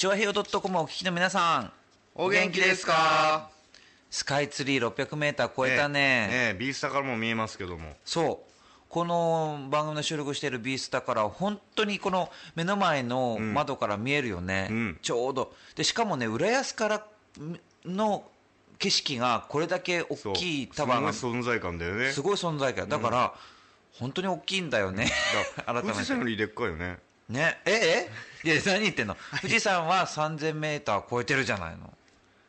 チョアヘヨドットコムお聞きの皆さんお元気ですか？スカイツリー600メーター超えたね。ねえビースタからも見えますけども。そう。この番組の収録しているビースタから本当にこの目の前の窓から見えるよね、うん。ちょうど。でしかもね浦安からの景色がこれだけ大きいタワーが。すごい存在感だよね。すごい存在感。だから、本当に大きいんだよね。改め富士山よてりでっかいよねね。ええ？いや何言ってんの？富士山は3000メーター超えてるじゃないの。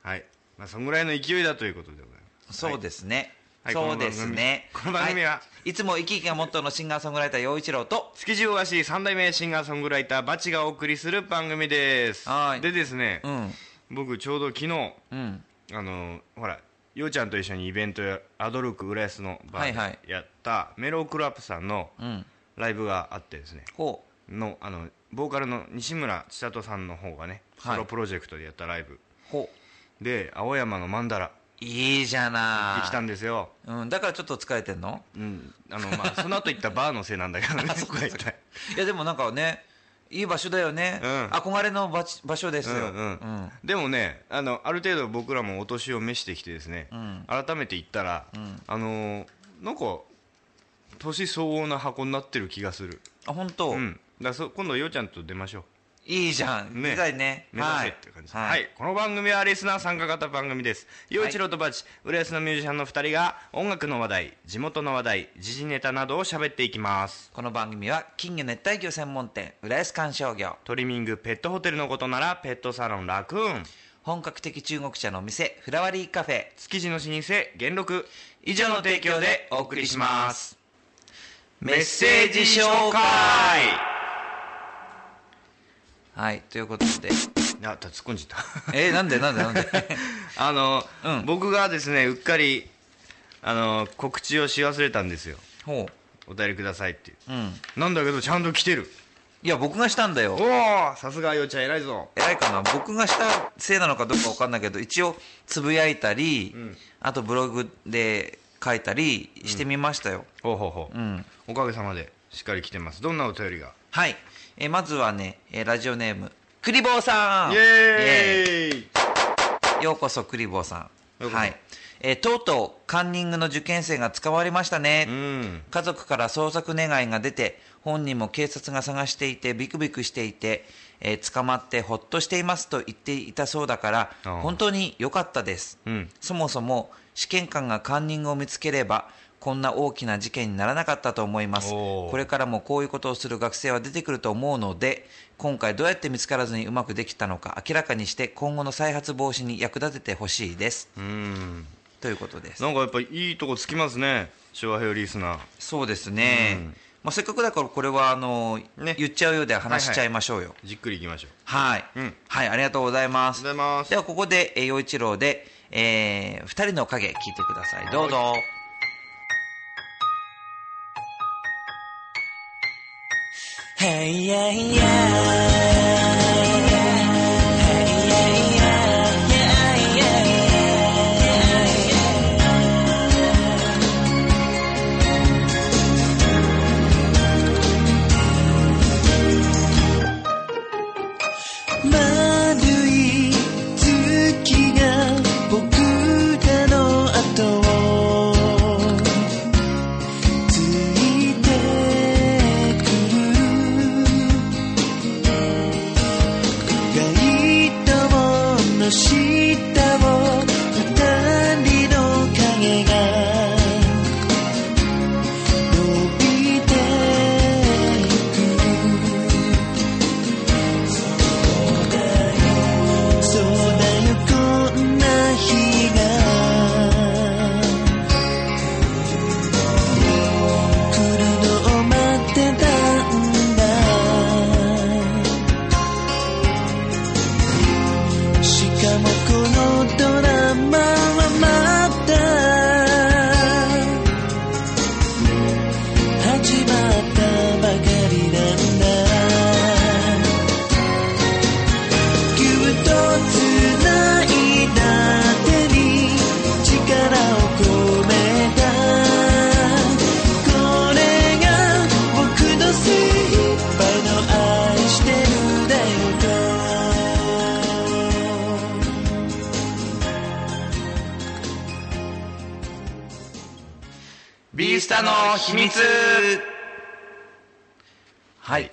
はい。まあそんぐらいの勢いだということでございます。そうですね、はい。そうですね。この番組は？はい、いつも生き生きがモットーのシンガーソングライター陽一郎と。築地大橋三代目シンガーソングライターバチがお送りする番組です。はい。でですね、うん。僕ちょうど昨日うん。あのほらようちゃんと一緒にイベントやアドルーク浦安のバはいはい。ーでやったメロークラップさんのうん。ライブがあってですね。ほのあのボーカルの西村千里さんの方がねはい。ソロプロジェクトでやったライブ、で青山の曼荼羅。ういいじゃない。できたんですよ。うん、だからちょっと疲れてんの？うん。あのまあ その後行ったバーのせいなんだけどね僕が行った。いやでもなんかねいい場所だよね、うん。憧れの場場所ですよ、うんうん。でもねあのある程度僕らもお年を召してきてですね、ん。改めて行ったら、あのーなんか年相応な箱になってる気がする。あ本当、うんだそ今度ようちゃんと出ましょう。いいじゃん、ね。見たいね。目指せっていう感じ。ですはい、この番組はリスナー参加型番組です。陽一郎とバチ、浦安のミュージシャンの2人が音楽の話題地元の話題時事ネタなどを喋っていきます。この番組は金魚熱帯魚専門店浦安観賞魚トリミングペットホテルのことならペットサロンラクーン。本格的中国茶のお店フラワリーカフェ。築地の老舗元禄。以上の提供でお送りします。メッセージ紹介はいということで。あ突っ込んじゃった。えー、なんでなんでなんで？あの、うん。僕がですねうっかりあの告知をし忘れたんですよ。ほお便りくださいっていう。ううん。なんだけどちゃんと来てる。いや僕がしたんだよ。おおさすがようちゃん偉いぞ。偉いかな？僕がしたせいなのかどうかわかんないけど一応つぶやいたり、ん。あとブログで書いたりしてみましたよ、ほうほうほう、うん。おかげさまでしっかり来てます。どんなお便りが？はい、えーまずはね、えーラジオネームクリボーさん。イエーイ。ようこそクリボーさん。はい、えーとうとうカンニングの受験生が捕まりましたね、うん。家族から捜索願いが出て本人も警察が探していてビクビクしていて、えー捕まってほっとしていますと言っていたそうだから本当に良かったです、うん。そもそも試験官がカンニングを見つければこんな大きな事件にならなかったと思います。これからもこういうことをする学生は出てくると思うので今回どうやって見つからずにうまくできたのか明らかにして今後の再発防止に役立ててほしいです。うん。ということです。なんかやっぱいいとこつきますね昭和平和リスナー。そうですね、うん。まあ、せっかくだからこれはあの、ね。言っちゃうようで話しちゃいましょうよ。じっくりいきましょう。はい、うん。はいありがとうございます。ではここでえー陽一郎で、えー、二人の影聞いてください。どうぞ、Hey yeah yeah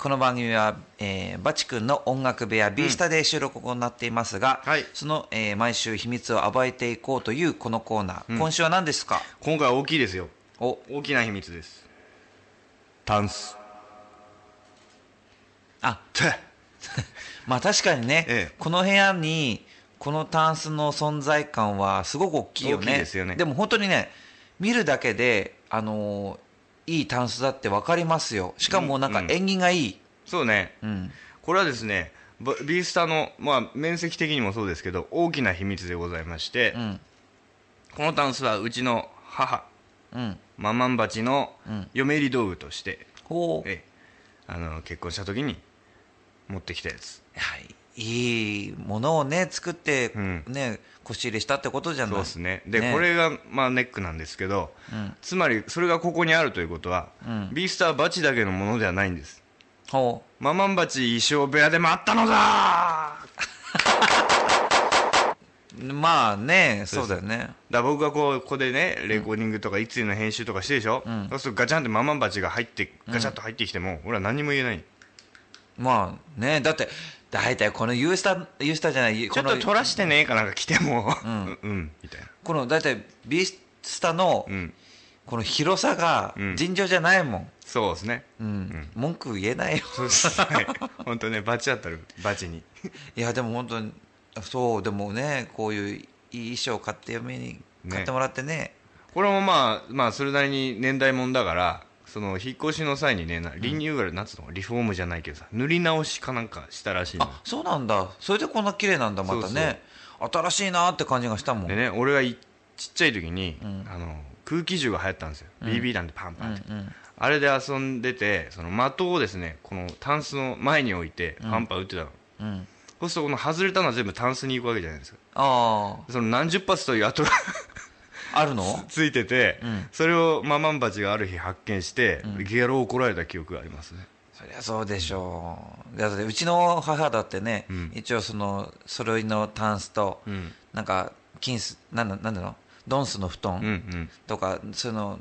この番組は、えーバチ君の音楽部屋 B スタで収録を行っていますが、はい。その、えー毎週秘密を暴いていこうというこのコーナー、今週は何ですか？今回は大きいですよ。お。大きな秘密です。タンス。あ。て。まあ確かにね、ええ。この部屋にこのタンスの存在感はすごく大きいよね。大きいですよね。も本当にね見るだけであのーいいタンスだって分かりますよ。しかもなんかうん縁起がいい、そうね。うん。これはですねバビースタの、まあ、面積的にもそうですけど大きな秘密でございまして、うん。このタンスはうちの母うん。ママンバチのうん。嫁入り道具として、ほう。ええあの結婚した時に持ってきたやつ。はい、いいものをね作って、うん。ね腰入れしたってことじゃない？そうですね。でこれが、まあ、ネックなんですけど、うん。つまりそれがここにあるということは、うん。ビースターバチだけのものではないんです。ほママンバチ衣装部屋でもあったのだ！う まあねそううだよね。だから僕がこうここでねレコーディングとかいつの編集とかしてるでしょ、うん。そうするとガチャンってママンバチが入ってガチャッと入ってきても、俺は何も言えない。まあねだって大体このユースタユースタじゃないちょっと取らしてねえかなんか来ても。うん。ん。うん。みたいな。この大体ビースタのうん。この広さがうん。尋常じゃないもん、そうですね。うん。文句言えないよ。そうですはい。本当ねバチ当たる。バチに。いやでも本当にそうでもねこういういい衣装買って嫁に買ってもらってね。これもまあまあそれなりに年代物だからその引っ越しの際にねなリニューアル、なんつうの？リフォームじゃないけどさ塗り直しかなんかしたらしいのあそうなんだ。それでこんな綺麗なんだまたね。新しいなって感じがしたもん。でね俺がいちっちゃい時に、ん。あの空気銃が流行ったんですよ、BB 弾でパンパンって、うんあれで遊んでてその的をですねこのタンスの前に置いてパンパン撃ってたの、うん。そうするとこの外れたのは全部タンスに行くわけじゃないですか。あその何十発という跡がああるの？ついてて、ん。それをママンバチがある日発見して、ゲロを怒られた記憶がありますね。そりゃそうでしょう。だってうちの母だってね、ん。一応その揃いのタンスと、うん。なんか金スなんだなんだのドンスの布団、うんうん。とかその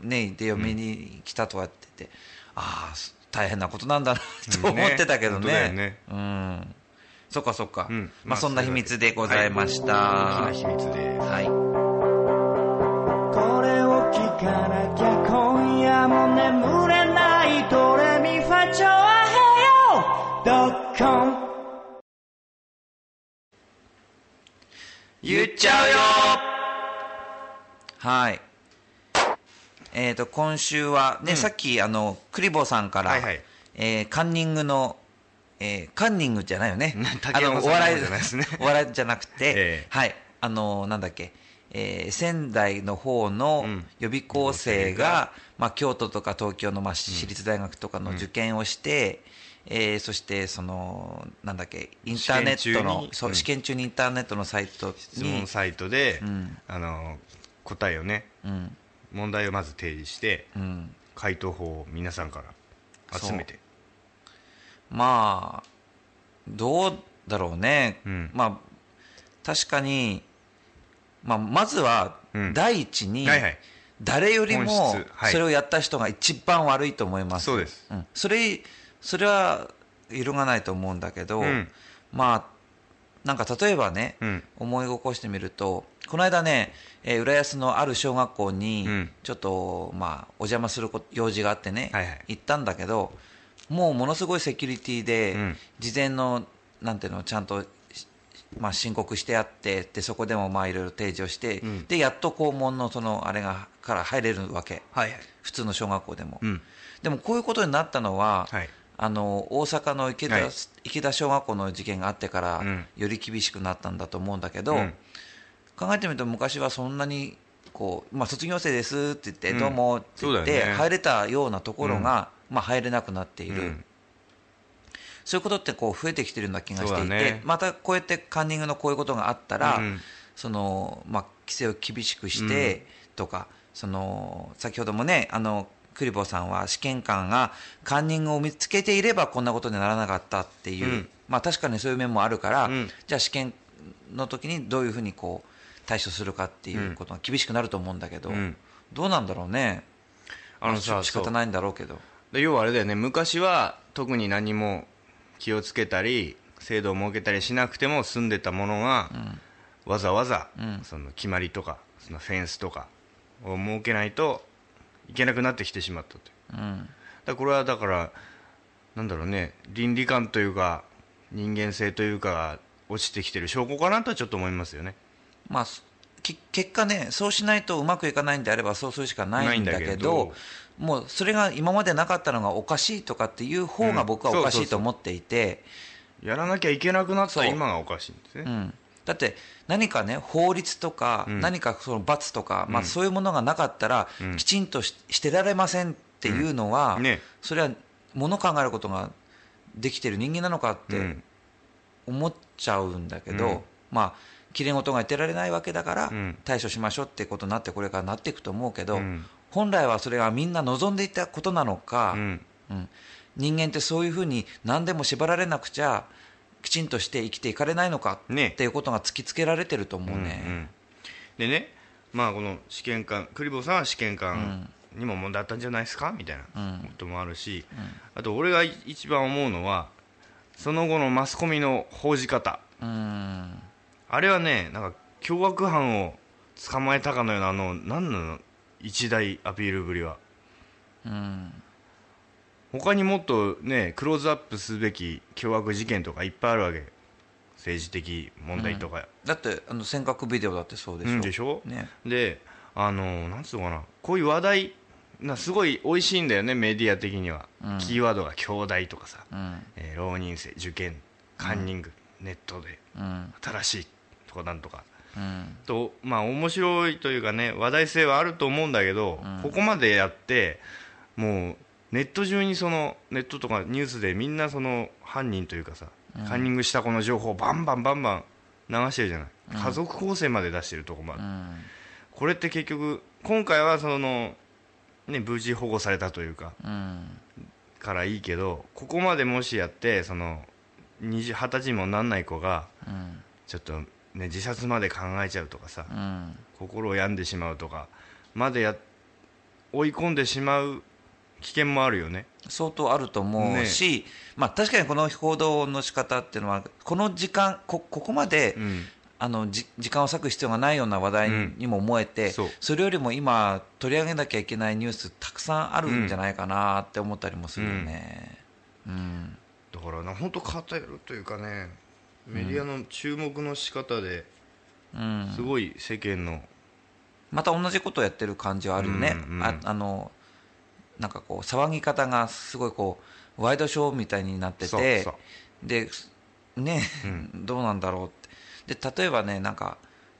ねで嫁に来たとかって言って、ああ大変なことなんだなと思ってたけどね。ねね。うん。そっかそっか、うん。まあそんな秘密でございました、大きな秘密で。はいかなきゃ今夜も眠れないドレミファチョアヘヨドッコン。言っちゃうよ。はい。えー、と今週はね、さっきあのクリボーさんから、はいはい。えーカンニングの、えーカンニングじゃないよね。竹山さんのお笑い方じゃないですね。お笑いじゃなくて、ええ。はい。あのなんだっけ、えー仙台の方のうん。予備校生が、まあ、京都とか東京の、まあ、私立大学とかの受験をして、えーそしてそのなんだっけインターネットのそう試験中にインターネットのサイトに質問、サイトで、うん。あの答えをねうん。問題をまず提示してうん、回答法を皆さんから集めて。まあどうだろうね、うん。まあ確かに、まあ、まずはうん。第一に誰よりもそれをやった人が一番悪いと思います、そうです。ん。それそれは揺るがないと思うんだけど、うん。まあなんか例えばね、うん。思い起こしてみるとこの間ね、えー浦安のある小学校にうん。ちょっと、まあ、お邪魔するこ用事があってね、はいはい。行ったんだけどもうものすごいセキュリティで、うん。事前のなんていうのちゃんと、しまあ、申告してあってでそこでもまあいろいろ提示をして、うん。でやっと校門のそのあれがから入れるわけ。はいはい。普通の小学校でも、うん。でもこういうことになったのは、はい。あの大阪の池田,、はい。池田小学校の事件があってから、うん。より厳しくなったんだと思うんだけど、うん。考えてみると昔はそんなにこう、まあ、卒業生ですって言って、うん。どうもって言って、入れたようなところが、まあ、入れなくなっている、うんそういうことってこう増えてきてるような気がしていて、ね。またこうやってカンニングのこういうことがあったら、うん。そのまあ、規制を厳しくしてとか、その先ほどもねあのクリボーさんは試験官がカンニングを見つけていればこんなことにならなかったっていう、うん。まあ、確かにそういう面もあるから、うん。じゃあ試験の時にどういうふうにこう対処するかっていうことが厳しくなると思うんだけど、うん。どうなんだろうね？あのさまあ仕方ないんだろうけど。で要はあれだよね。昔は特に何も気をつけたり制度を設けたりしなくても住んでたものが、わざわざ、その決まりとかそのフェンスとかを設けないといけなくなってきてしまったという。うん。だこれはだからなんだろうね倫理観というか人間性というかが落ちてきてる証拠かなとはちょっと思いますよね。まあ、結果ね、そうしないとうまくいかないんであれば、そうするしかないんだけどもうそれが今までなかったのがおかしいとかっていう方が僕はおかしいと思っていて、やらなきゃいけなくなった今がおかしいんですね、うん、だって何かね、法律とか、ん。何かその罰とか、まあ、そういうものがなかったら、ん。きちんとししてられませんっていうのは、それはもの考えることができてる人間なのかってうん。思っちゃうんだけど、うん。まあきれい事が言ってられないわけだから、うん。対処しましょうってことになってこれからなっていくと思うけど、うん本来はそれがみんな望んでいたことなのか、うん。うん。人間ってそういうふうに何でも縛られなくちゃきちんとして生きていかれないのかね。っていうことが突きつけられてると思うね。うんうん。でねまあこの試験官クリボーさんは試験官にも問題あったんじゃないですか？みたいなこともあるし、あと俺が一番思うのはその後のマスコミの報じ方。うん。あれはねなんか凶悪犯を捕まえたかのようなあの何なの？一大アピールぶりは。うん。他にもっとねクローズアップすべき凶悪事件とかいっぱいあるわけ。政治的問題とか、だってあの尖閣ビデオだってそうでしょ。うんでしょ？ね。であのなんつうのかな。こういう話題なすごい美味しいんだよねメディア的には、うん。キーワードが兄弟とかさ、うん。えー浪人生受験カンニング、ネットで。うん。新しいとかなんとか。うんとまあ面白いというかね話題性はあると思うんだけど、ここまでやってもうネット中にそのネットとかニュースでみんなその犯人というかさ、カンニングした子の情報をバンバンバンバン流してるじゃない、家族構成まで出してるとこまで、うん。これって結局今回はそのね無事保護されたというかうん。からいいけどここまでもしやってその20 20歳にもなんない子がうん。ちょっと、ね、自殺まで考えちゃうとかさ、うん。心を病んでしまうとかまでや追い込んでしまう危険もあるよね。相当あると思うし、まあ、確かにこの報道の仕方っていうのはこの時間こここまで、うん。あのじ時間を割く必要がないような話題にも思えて、そう。それよりも今取り上げなきゃいけないニュースたくさんあるんじゃないかなって思ったりもするよね。うん。だからな本当偏るというかねメディアの注目の仕方でうん。すごい世間のまた同じことをやってる感じはあるよね、うんうんああのなんかこう騒ぎ方がすごいこうワイドショーみたいになっててそうそう。でね、どうなんだろうって。で例えばねなんか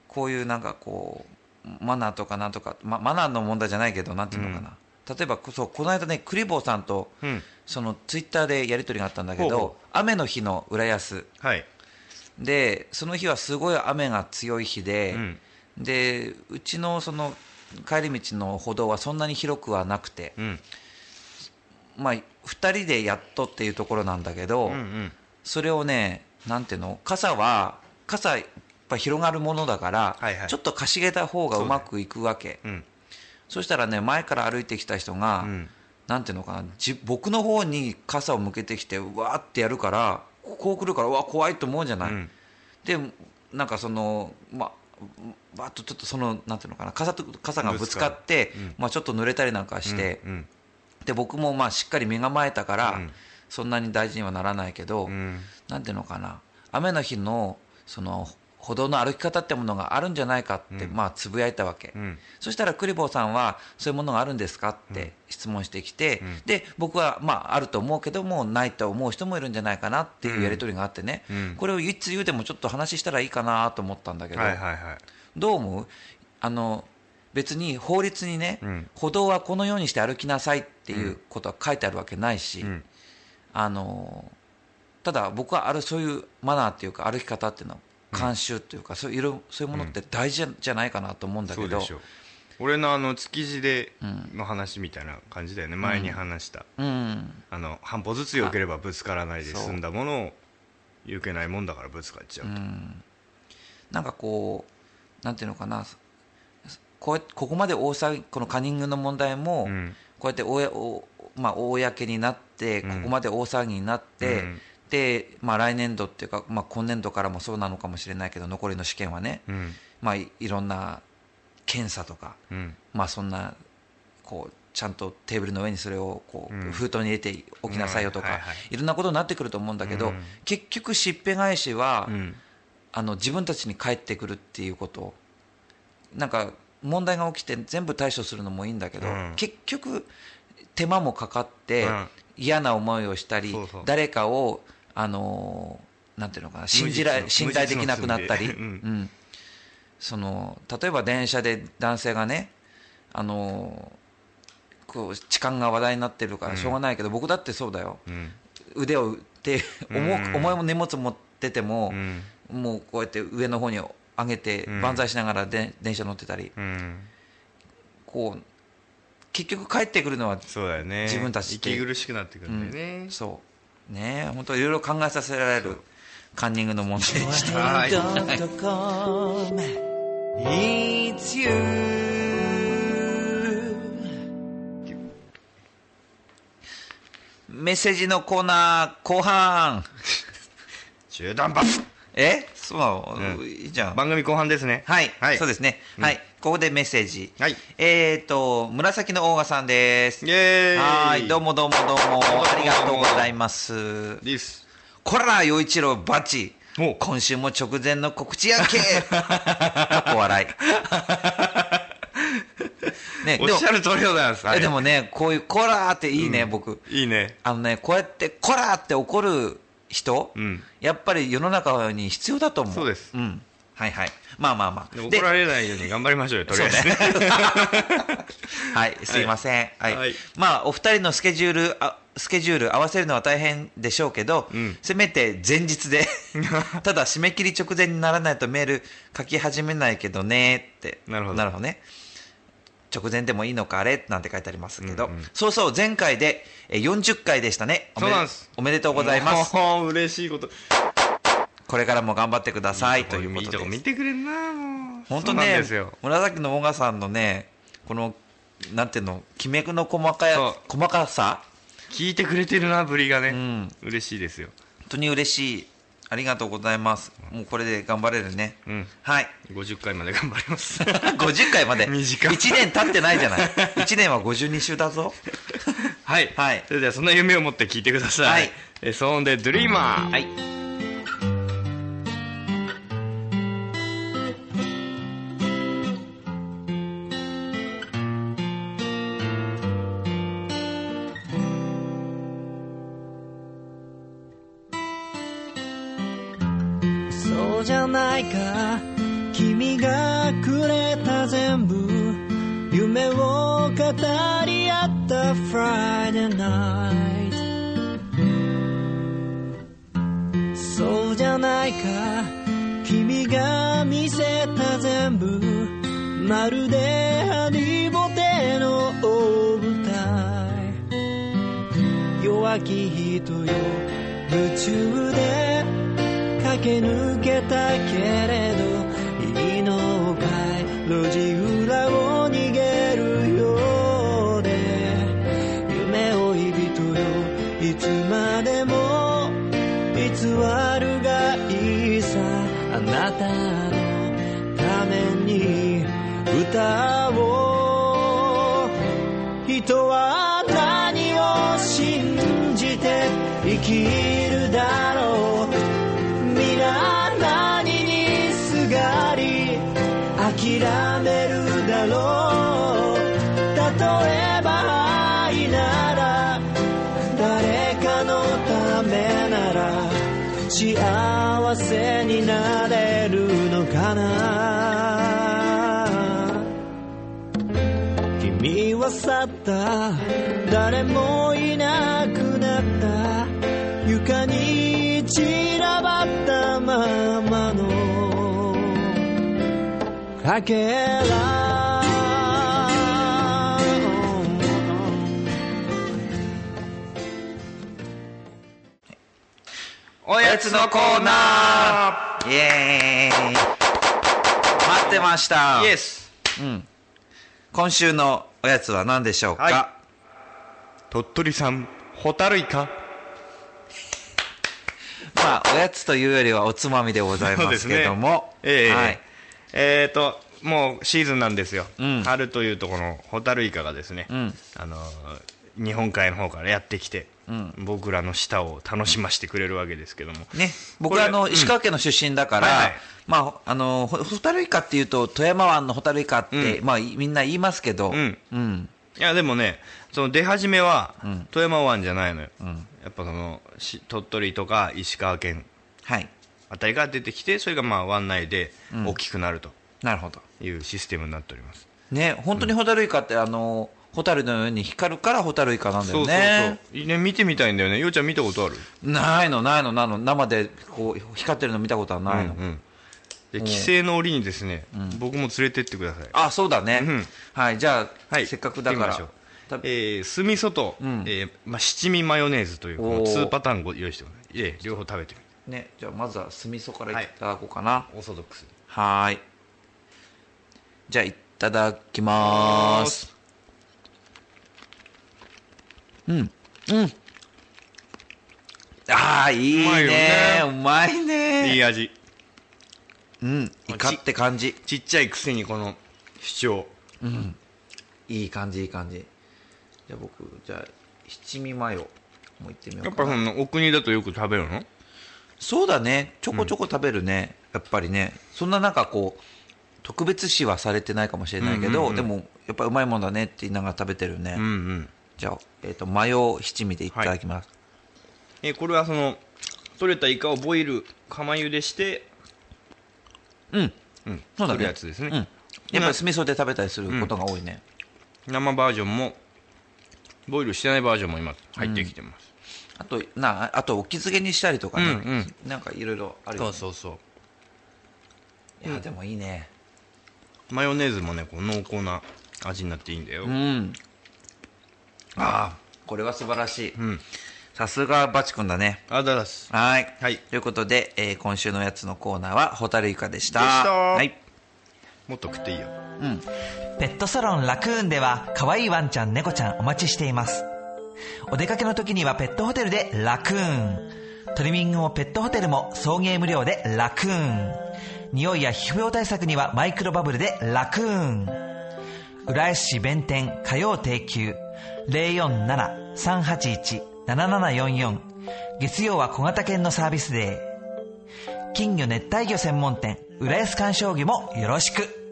こういうなんかこうマナーとかなんとか、ま、マナーの問題じゃないけどなんていうのかな、例えばこそうこの間ねクリボーさんと、うん。そのツイッターでやり取りがあったんだけど雨の日の浦安。はいでその日はすごい雨が強い日で、うん。でうちのその帰り道の歩道はそんなに広くはなくて、うん。まあ、2人でやっとっていうところなんだけど、うんうん。それをねなんていうの傘は傘やっぱ広がるものだから、はいはい。ちょっとかしげた方がうまくいくわけ。そ,、うん。したらね前から歩いてきた人が、うん。なんていうのかなじ僕の方に傘を向けてきてうわーってやるからこう来るからうわ怖いと思うじゃない、うん。でなんかそのまバッとちょっとそのなんていうのかな傘と傘がぶつかってまあ、ちょっと濡れたりなんかして、うん。で僕もまあしっかり身構えたから、うん。そんなに大事にはならないけど、うん。なんていうのかな雨の日のその歩道の歩き方ってものがあるんじゃないかって、まあつぶやいたわけ、うん。そしたらクリボーさんはそういうものがあるんですか？って質問してきて、で僕はまああると思うけどもないと思う人もいるんじゃないかなっていうやり取りがあってね、うん。これをいつ言うでもちょっと話したらいいかなと思ったんだけど、はいはいはい。どう思う？あの別に法律にね、うん歩道はこのようにして歩きなさいっていうことは書いてあるわけないし、うん。あのただ僕はあるそういうマナーっていうか歩き方っていうの慣習っていうか、そういう色そういうものって大事じゃないかなと思うんだけど、俺のあの築地での話みたいな感じだよね前に話した。うん。あの半歩ずつ良ければぶつからないで済んだものを良けないもんだからぶつかっちゃうと。なんかこうなんていうのかな。こうここまで大騒ぎこのカンニングの問題も、うん。こうやっておやお、まあ、公になってここまで大騒ぎになって、うんで、まあ、来年度っていうか、まあ、今年度からもそうなのかもしれないけど残りの試験はね、うん。まあ、いいろんな検査とか、うん。まあ、そんなこうちゃんとテーブルの上にそれをこう、うん。封筒に入れておきなさいよとか、いろんなことになってくると思うんだけど、うん。結局しっぺ返しは、うん。あの自分たちに返ってくるっていうことなんか問題が起きて全部対処するのもいいんだけど、うん。結局手間もかかって、うん嫌な思いをしたりそうそう。誰かをあのーなんていうのかな信じら無実の信頼できなくなったり、無実のうん。寸その例えば電車で男性がねあのーこう痴漢が話題になってるからしょうがないけど、僕だってそうだよ。うん。腕を打って重重い荷物持ってても、うん。もうこうやって上の方に上げてうん。万歳しながらで電車乗ってたり、うん。こう結局帰ってくるのは、そうだよね。自分たちって。息苦しくなってくるんだよね、そう。ね。本当いろいろ考えさせられるカンニングの問題でした。はい。Hey.com It's you. メッセージのコーナー後半。中断罰 え？そう。なの、うん。いいじゃん。番組後半ですね。はい、はい。そうですね、うん。はいここでメッセージ。はい。えっ、と紫のオーガさんです。イエーイ。はいどうもどうもどうも。もありがとうございます。です。こら陽一郎バチ。お。今週も直前の告知やんけお笑い。ねおっしゃる通りでございます、でもねこういう「こら!」っていいね、僕。いいね。あのねこうやって「こら!」って怒る人、うん。やっぱり世の中に必要だと思う。そうです。ん、はいはい。まあまあまあ。で怒られないように頑張りましょうよとりあえず。ね。はい、すいません。はい。はい。まあ、お二人のスケジュール、あスケジュール合わせるのは大変でしょうけど、うん。せめて前日で、ただ締め切り直前にならないとメール書き始めないけどねって。なるほど。なるほどね。直前でもいいのかあれ？なんて書いてありますけど、うんうん。そうそう、前回でえー40回でしたね。おめそうなんです。おめでとうございます。嬉しいことこれからも頑張ってくださいといういいことです。とこ見てくれんなもう本当ねですよ、紫のオガさんのね、この、なんていうの、きめの細か細かさ、聞いてくれてるなぶりがね、ん嬉しいですよ本当に嬉しい。ありがとうございます。もうこれで頑張れるね。うんはい。50回まで頑張ります 50回まで。短い1年経ってないじゃない。1年は52週だぞ。はい、はいそれではそんな夢を持って聞いてください、はいえソーンでドリーマー、はい。あなたのために歌うった。誰もいなくなった。床に散らばったままの。かけらおやつのコーナー。イエーイ。待ってました。イエス。うん。今週のおやつは何でしょうか、は鳥取産ホタルイカ。まあ、おやつというよりはおつまみでございますけども。ええはい。えーともうシーズンなんですよ、うん。春というとこのホタルイカがですね、うん。あのー日本海の方からやってきて、うん。僕らの舌を楽しませてくれるわけですけども、ね、僕はあの、うん。石川県の出身だから、はいはい。まあ、あの、ほホタルイカっていうと、富山湾のホタルイカって、うん。まあ、いみんな言いますけど、うん。うん。いやでもねその出始めはうん。富山湾じゃないのよ、うん。やっぱそのし鳥取とか石川県はい。あたりが出てきてそれがまあ湾内でうん。大きくなるとなるほど。いうシステムになっております、ね、本当にホタルイカって、あの、ホタルのように光るからホタルイカなんだよそうそうね。そう。ね見てみたいんだよね。ようちゃん見たことある？ないの、ないの、ないの。生で、こう、光ってるの見たことはないの。うんうんで帰省の折にですね、僕も連れてってください。あ、そうだね。うん。はい、じゃあ、はい。せっかくだから。えー、酢味噌と、うん。えーまあ、七味マヨネーズというこのおー。2パターンご用意してます。ええ両方食べてみね、じゃあまずは酢味噌からい。ただこうかな。オーソドックス。はーい。じゃあ、いただきまーす。うん。うん。ああ、いいねね。うまいね。いい味うん。イカって感じ。ちっちゃいくせにこの主張いい感じ、いい感じ。じゃあ僕、じゃあ、七味マヨもいってみよやっぱ。そのお国だとよく食べるの？そうだね。ちょこちょこ食べるね。やっぱりね。そんななんかこう、特別視はされてないかもしれないけど、うんうんうんでも、やっぱうまいもんだねって言いながら食べてるね。うんうんじゃあ、えっ、と、マヨ七味でいただきます。えーこれはその取れたイカをボイル釜茹でして、うん。うん、そうだね。作るやつですね、うん。やっぱり酢味噌で食べたりすることが多いね。生バージョンもボイルしてないバージョンも今入ってきてます、あと、な、あと、お気づけにしたりとかね。うんうんなんかいろいろあるよ、ね。そうそうそういや、でもいいね。マヨネーズもねこう濃厚な味になっていいんだよ、うん。ああ、これは素晴らしい。うんさすがバチ君だね。あだだすはい。はいということで、えー今週のやつのコーナーは、ホタルイカでした。でしたはい。もっと食っていいようん。ペットサロンラクーンでは可愛いワンちゃん猫ちゃんお待ちしていますお出かけの時にはペットホテルでラクーントリミングもペットホテルも送迎無料でラクーン匂いや皮膚病対策にはマイクロバブルでラクーン浦安市弁天火曜定休047-381-7744月曜は小型犬のサービスデー。金魚熱帯魚専門店浦安鑑賞魚もよろしく。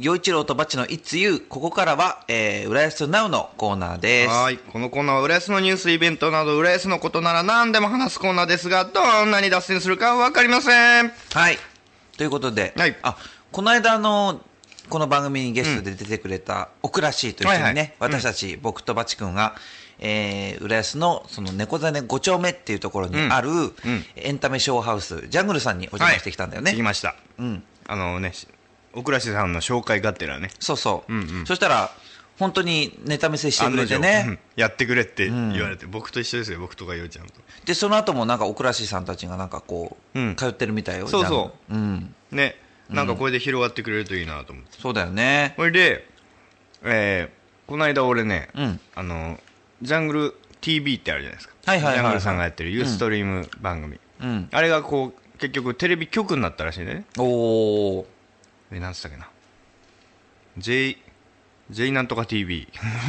陽一郎とバチの It's You。ここからは、えー、浦安 Now のコーナーです。はいこのコーナーは浦安のニュースイベントなど浦安のことなら何でも話すコーナーですがどんなに脱線するか分かりませんはい。ということで、はいあ、この間あの、この番組にゲストで出てくれた、オクラシーと一緒にね、はいはい私たち、僕とバチ君が、えー、浦安のその猫座ね5丁目っていうところにある、エンタメショーハウス、ジャングルさんにお邪魔してきたんだよね。行きましたうん。あのね奥倉さんの紹介がてらね。そうそう。うんうん。そしたら、本当にネタ見せしてくれて案の定。うん。ね。やってくれって言われて、僕と一緒ですよ僕とかようちゃんと。で、その後もなんか、オクラシーさんたちがなんかこう、うん。通ってるみたいよ。そうそう。うん。ね。なんかこれで広がってくれるといいなと思って、そうだよね。それで、えーこの間俺ね、うん。あのジャングル TV ってあるじゃないですか、はいはいジャングルさんがやってるユーストリーム番組、うん。あれがこう結局テレビ局になったらしいね。おー。えなんつったっけな。J J なんとか TV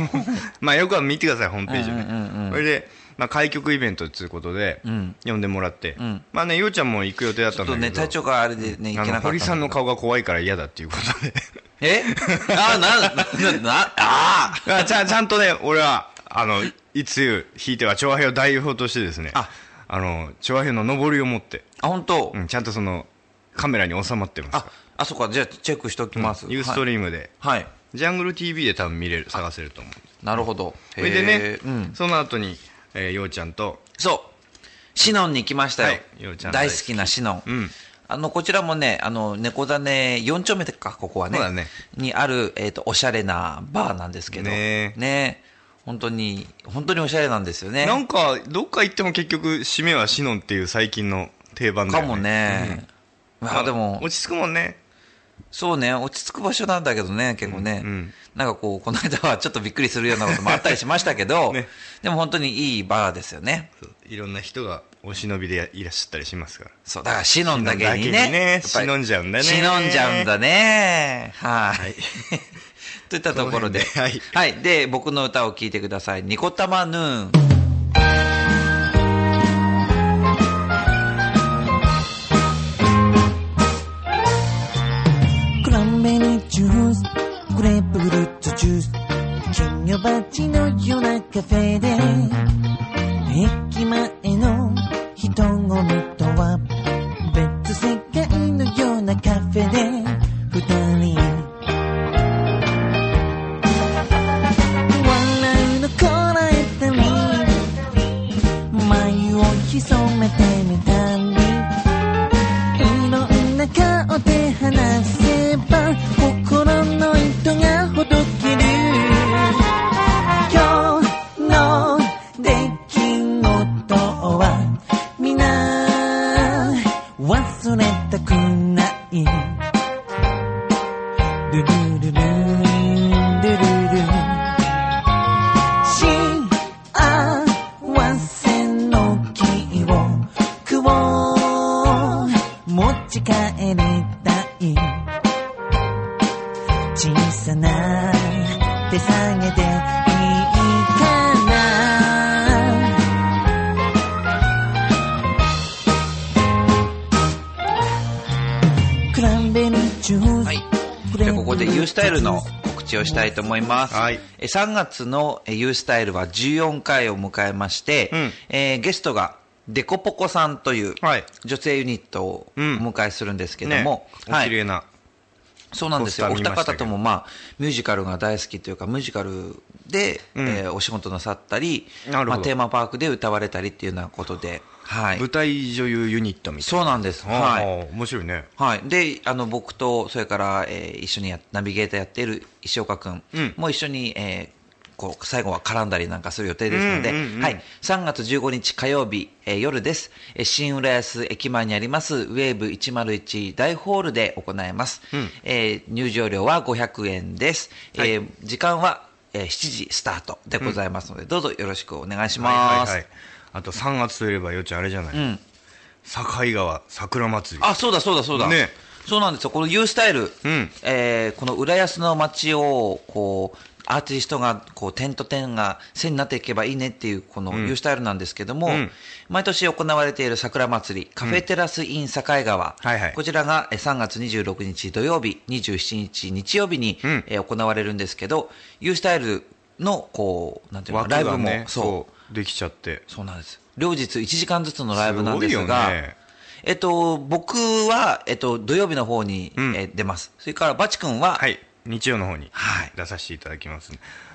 まあよくは見てくださいホームページをね、それで、まあ、開局イベントということで、うん。呼んでもらって、ん。まあねようちゃんも行く予定だったんだけど。ちょっとね、体調があれでね、いけなかった。堀さんの顔が怖いから嫌だっていうことで。え？あ、な、な、な、ああちゃんちゃんとね、俺は、あの、いつ、ひいては、調和平を代表としてですね、あ。あの、調和平の上りを持って、あ、本当、うん、ちゃんとその、カメラに収まってますあ、あ、そっか、じゃあチェックしておきます。ユーストリリームで、はい。はい。ジャングル TV で多分見れる、探せると思う。なるほど。それでねうん。その後に、えー、ようちゃんと、そう。シノンに来ましたよ。はいようちゃん大好きなシノン。うんあの、こちらもね、あの、猫座ね、4丁目か、ここはね。そうだねにある、えっ、と、おしゃれなバーなんですけど。ねね本当に、本当におしゃれなんですよね。なんか、どっか行っても結局、締めはシノンっていう最近の定番だよね。かもね。まあでも落ち着くもんねそうね、落ち着く場所なんだけどね、結構ね。うんなんかこう、この間は ちょっとびっくりするようなこともあったりしましたけど、ねでも本当にいいバーですよね。いろんな人がお忍びでいらっしゃったりしますからそう、だから忍んだけにね。忍んだけにねやっぱり忍んじゃうんだね忍んじゃうんだね。はい。はい といったところで。この辺ではい。で、僕の歌を聴いてください。ニコタマヌーン。バチのようなカフェでレースタイルの告知をしたいと思います。はい。え3月のえ U スタイルは14回を迎えまして、うん。えーゲストがデコポコさんというはい。女性ユニットをおうん迎えするんですけどねも、おはい。綺麗なそうなんですよ。お二方ともまあミュージカルが大好きというかミュージカルで、うん。えーお仕事なさったり、まあ、テーマパークで歌われたりっていうようなことで、はい舞。台女優ユニットみたいそうなんです。なはい。面白いねはい。で、あの、僕と、それから、えー一緒にやナビゲーターやっている石岡君うんも一緒に、えーこう、最後は絡んだりなんかする予定ですので、うんうんうんはい。3月15日火曜日、えー夜です。えー新浦安駅前にあります、ウェーブ101大ホールで行います。うんえー入場料は500円です。えー時間は、えー7時スタートでございますので、どうぞよろしくお願いします。はいはいはいあと3月といえばよっちゃんあれじゃない、うん。境川桜祭り。あ、そうだそうだそうだ。ね。そうなんですよ。この U スタイル、うん。えーこの浦安の街を、こう、アーティストが、こう、点と点が線になっていけばいいねっていう、このん U スタイルなんですけども、うん。毎年行われている桜祭り、カフェテラスイン境川、はいはい。こちらがえー3月26日土曜日、27日日曜日に、うん。えー行われるんですけど、U スタイルの、こう、なんていうのライブも、そうできちゃって。そうなんです。両日1時間ずつのライブなんですが、よね。えっと、僕は、えっと、土曜日の方に、うん。え出ます。それから、バチ君は、はい。日曜の方にはい。出させていただきます、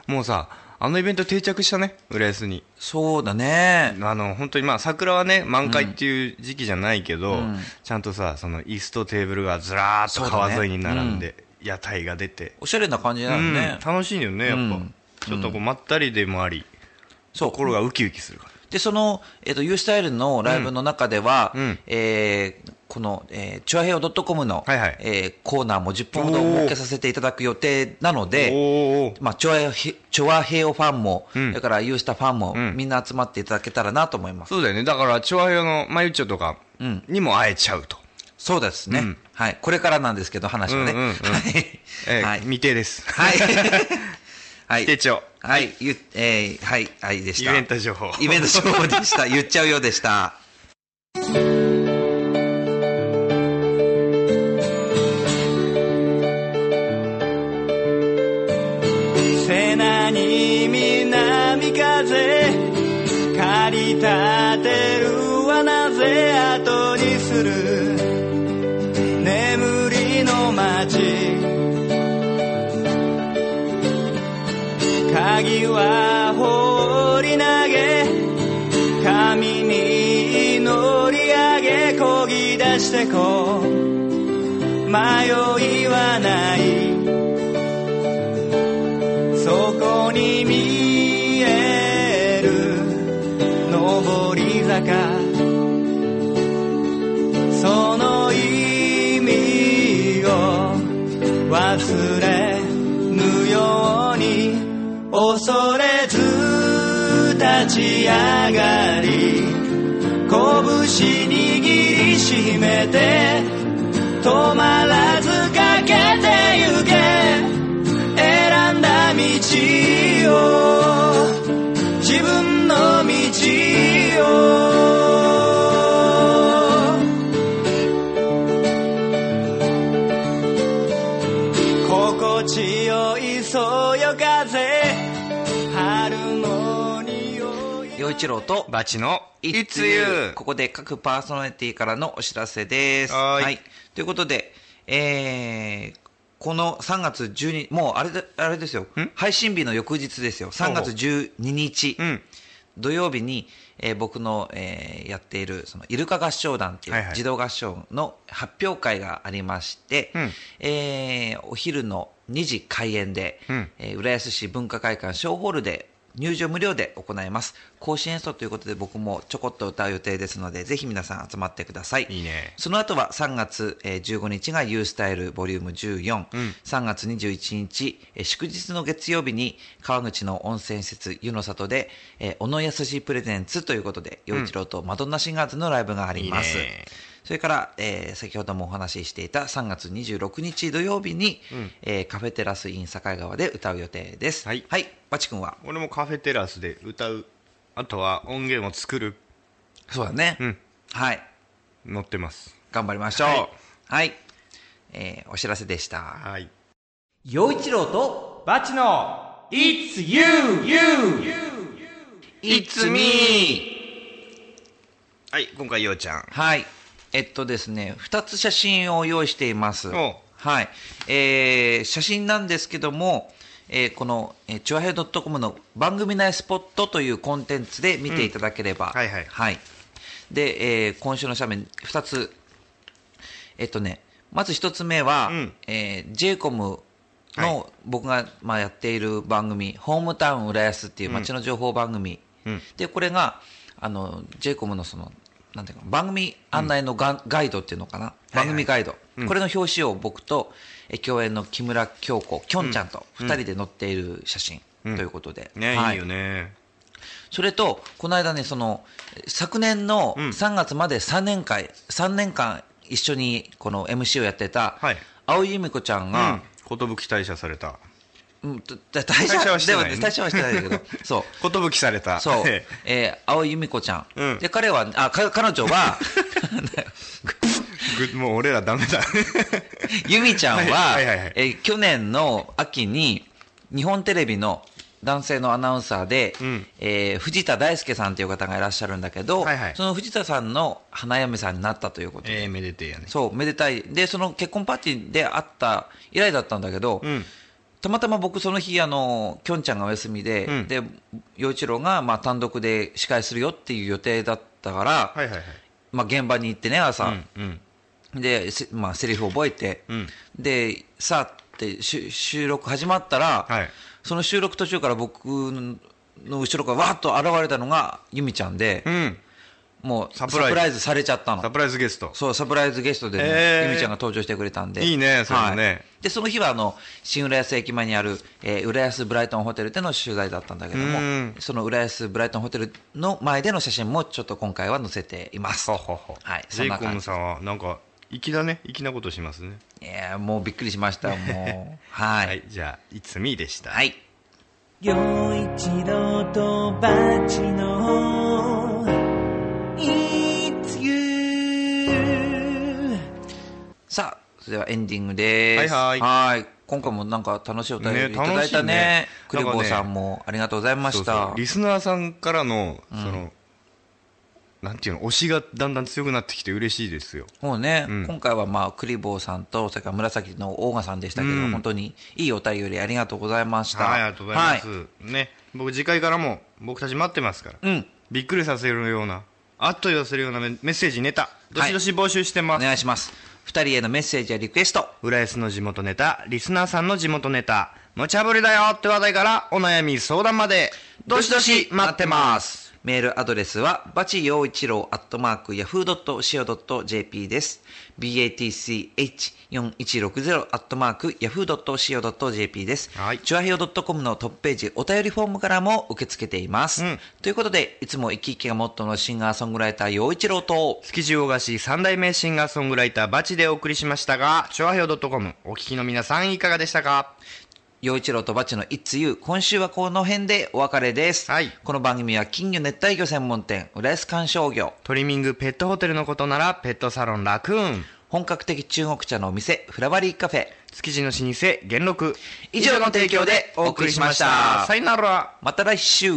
もうさあのイベント定着したね。浦安に。そうだね。あの本当にまあ桜はね満開っていう時期じゃないけど、うん。ちゃんとさその椅子とテーブルがずらーっと川沿いに並んで、屋台が出て、おしゃれな感じなのうん。ね。楽しいよねやっぱ、うん。ちょっとこうまったりでもあり、そう。心がウキウキするからで、その、えっと、ユースタイルのライブの中では、うんうんえーこの、えー、チュアヘオ .com の、はいはいえーコーナーも10分ほど設けさせていただく予定なので、まあ、チョアヘチョアヘオファンも、うんそれからユースタファンも、うんみんな集まっていただけたらなと思います。そうだよねだからチョアヘヨのマユッチョとかうんにも会えちゃうと、そうですね。うんはい。これからなんですけど、話はね。うんうんうんはい。えーはい。未定ですはい。はい。手帳はい。ゆ、えー、はい、はい、でした。イベント情報イベント情報でした。言っちゃうようでした。迷いはない。そこに見える上り坂。その意味を忘れぬように恐れず立ち上がり拳握りしめて止まる匂い陽一郎とバチの It's You ここで各パーソナリティからのお知らせです。はーい。ということで、えー、この3月12、もうあれで、あれですよ。配信日の翌日ですよ。3月12日。うん。土曜日に、えー僕の、えーやっている、その、イルカ合唱団っていはいうはい。児童合唱の発表会がありまして、うん。えーお昼の2時開演で、うん。えー浦安市文化会館小ホールで入場無料で行います。甲子演奏ということで僕もちょこっと歌う予定ですので、ぜひ皆さん集まってください。いいねその後は3月えー15日が U スタイルボリューム14、うん3月21日、えー祝日の月曜日に川口の温泉施設湯の里で、えー小野康プレゼンツということで、陽一郎とマドンナシンガーズのライブがあります。いいねそれから、えー先ほどもお話ししていた3月26日土曜日に、えーカフェテラスイン境川で歌う予定です。はいはい。バチ君は？俺もカフェテラスで歌うあとは音源を作るそうだね。うんはい。乗ってます頑張りましょう。ははいい。えーお知らせでした。はい陽一郎とバチの It's you, you! It's me! はい今回ようちゃんはい。えっとですね、二つ写真を用意しています。おはい。えー、写真なんですけども、えーこの、えー、チュアヘド .com の番組内スポットというコンテンツで見ていただければ。はいはいで、えー今週の写面二つ。えっとね、まず一つ目は、うんえー、j コムの、はい僕が、まあ、やっている番組、ホームタウン浦安っていう街の情報番組。うんで、これが、あの、j コムのその、なんていうか、番組案内のガ,、ガイドっていうのかな、番組ガイド、これの表紙を僕と、え共演の木村京子、きょんちゃんと二人で載っている写真ということで。ね、、はい。いよね。それと、この間ね、その、昨年のうん。3月まで3年間、3年間一緒にこの MC をやってた、はい。青井由美子ちゃんうがん、寿退社されたうん、社退社はしてないね。社はしてないんだけど、そう。寿された。そう。え、え。ー青井由美子ちゃん。うん。で、彼は、あ、か彼女は、もう俺らダメだ。由美ちゃんは、えー去年の秋に、日本テレビの男性のアナウンサーで、うん。えー藤田大輔さんという方がいらっしゃるんだけど、はいはい。その藤田さんの花嫁さんになったということで、ええめでてえやね。そう、めでたい。で、その結婚パーティーで会った以来だったんだけど、うんたまたま僕その日、あの、きょんちゃんがお休みで、うん。で、陽一郎が、まあ、単独で司会するよっていう予定だったから、はいはいはい。まあ、現場に行ってね、朝。うんうん。で、せまあ、セリフ覚えて、うん。で、さあってし収録始まったら、はい。その収録途中から僕の後ろからわーっと現れたのが由美ちゃんで、うんもうササプライズプライズされちゃったのサ。プライズゲストそう、サプライズゲストでね、へー由美ちゃんが登場してくれたんで。いいねそれもねはいで、その日は、あの、新浦安駅前にある、えー浦安ブライトンホテルでの取材だったんだけどもうん、その浦安ブライトンホテルの前での写真もちょっと今回は載せています。ははははいそんな感じコムさんはなんか粋だね粋なことしますねいやーもうびっくりしました、もう。はい。はいじゃあ「いつみ」でした？はい。陽一郎とバチの It's you. さあ、それではエンディングです。はいはい。今回もなんか楽しいお便りねいただいたね。ね。クリボーさんもありがとうございました。そうそう。リスナーさんからのその、なんていうの推しがだんだん強くなってきて嬉しいですよ。もうね、うん。今回はまあ、クリボーさんと、それから紫のオーガさんでしたけど、うん。本当にいいお便りありがとうございました。はいありがとうございます、はね。僕次回からも僕たち待ってますから。うん。びっくりさせるようなあっと言わせるようなメメッセージネタ。どしどし募集してまおす、願いします。二人へのメッセージやリクエスト。浦安の地元ネタ。リスナーさんの地元ネタ。無茶ぶりだよって話題からお悩み相談まで。どしどし待ってますメールアドレスは、バチ陽一郎アットマーク yahoo.co.jp です。batch4160 アットマーク yahoo.co.jp です。はいチュアヘオ .com のトップページ、お便りフォームからも受け付けています。うんということで、いつも生き生きがモットーのシンガーソングライター陽一郎と、築地大菓子三代目シンガーソングライターバチでお送りしましたが、チョアヘオ .com お聞きの皆さんいかがでしたか？陽一郎とバチのいつゆ今週はこの辺でお別れです。はいこの番組は金魚熱帯魚専門店、浦安観賞魚、トリミングペットホテルのことならペットサロンラクーン。本格的中国茶のお店、フラワリーカフェ。築地の老舗元禄。以上の提供でお送りしましたさよなら。また来週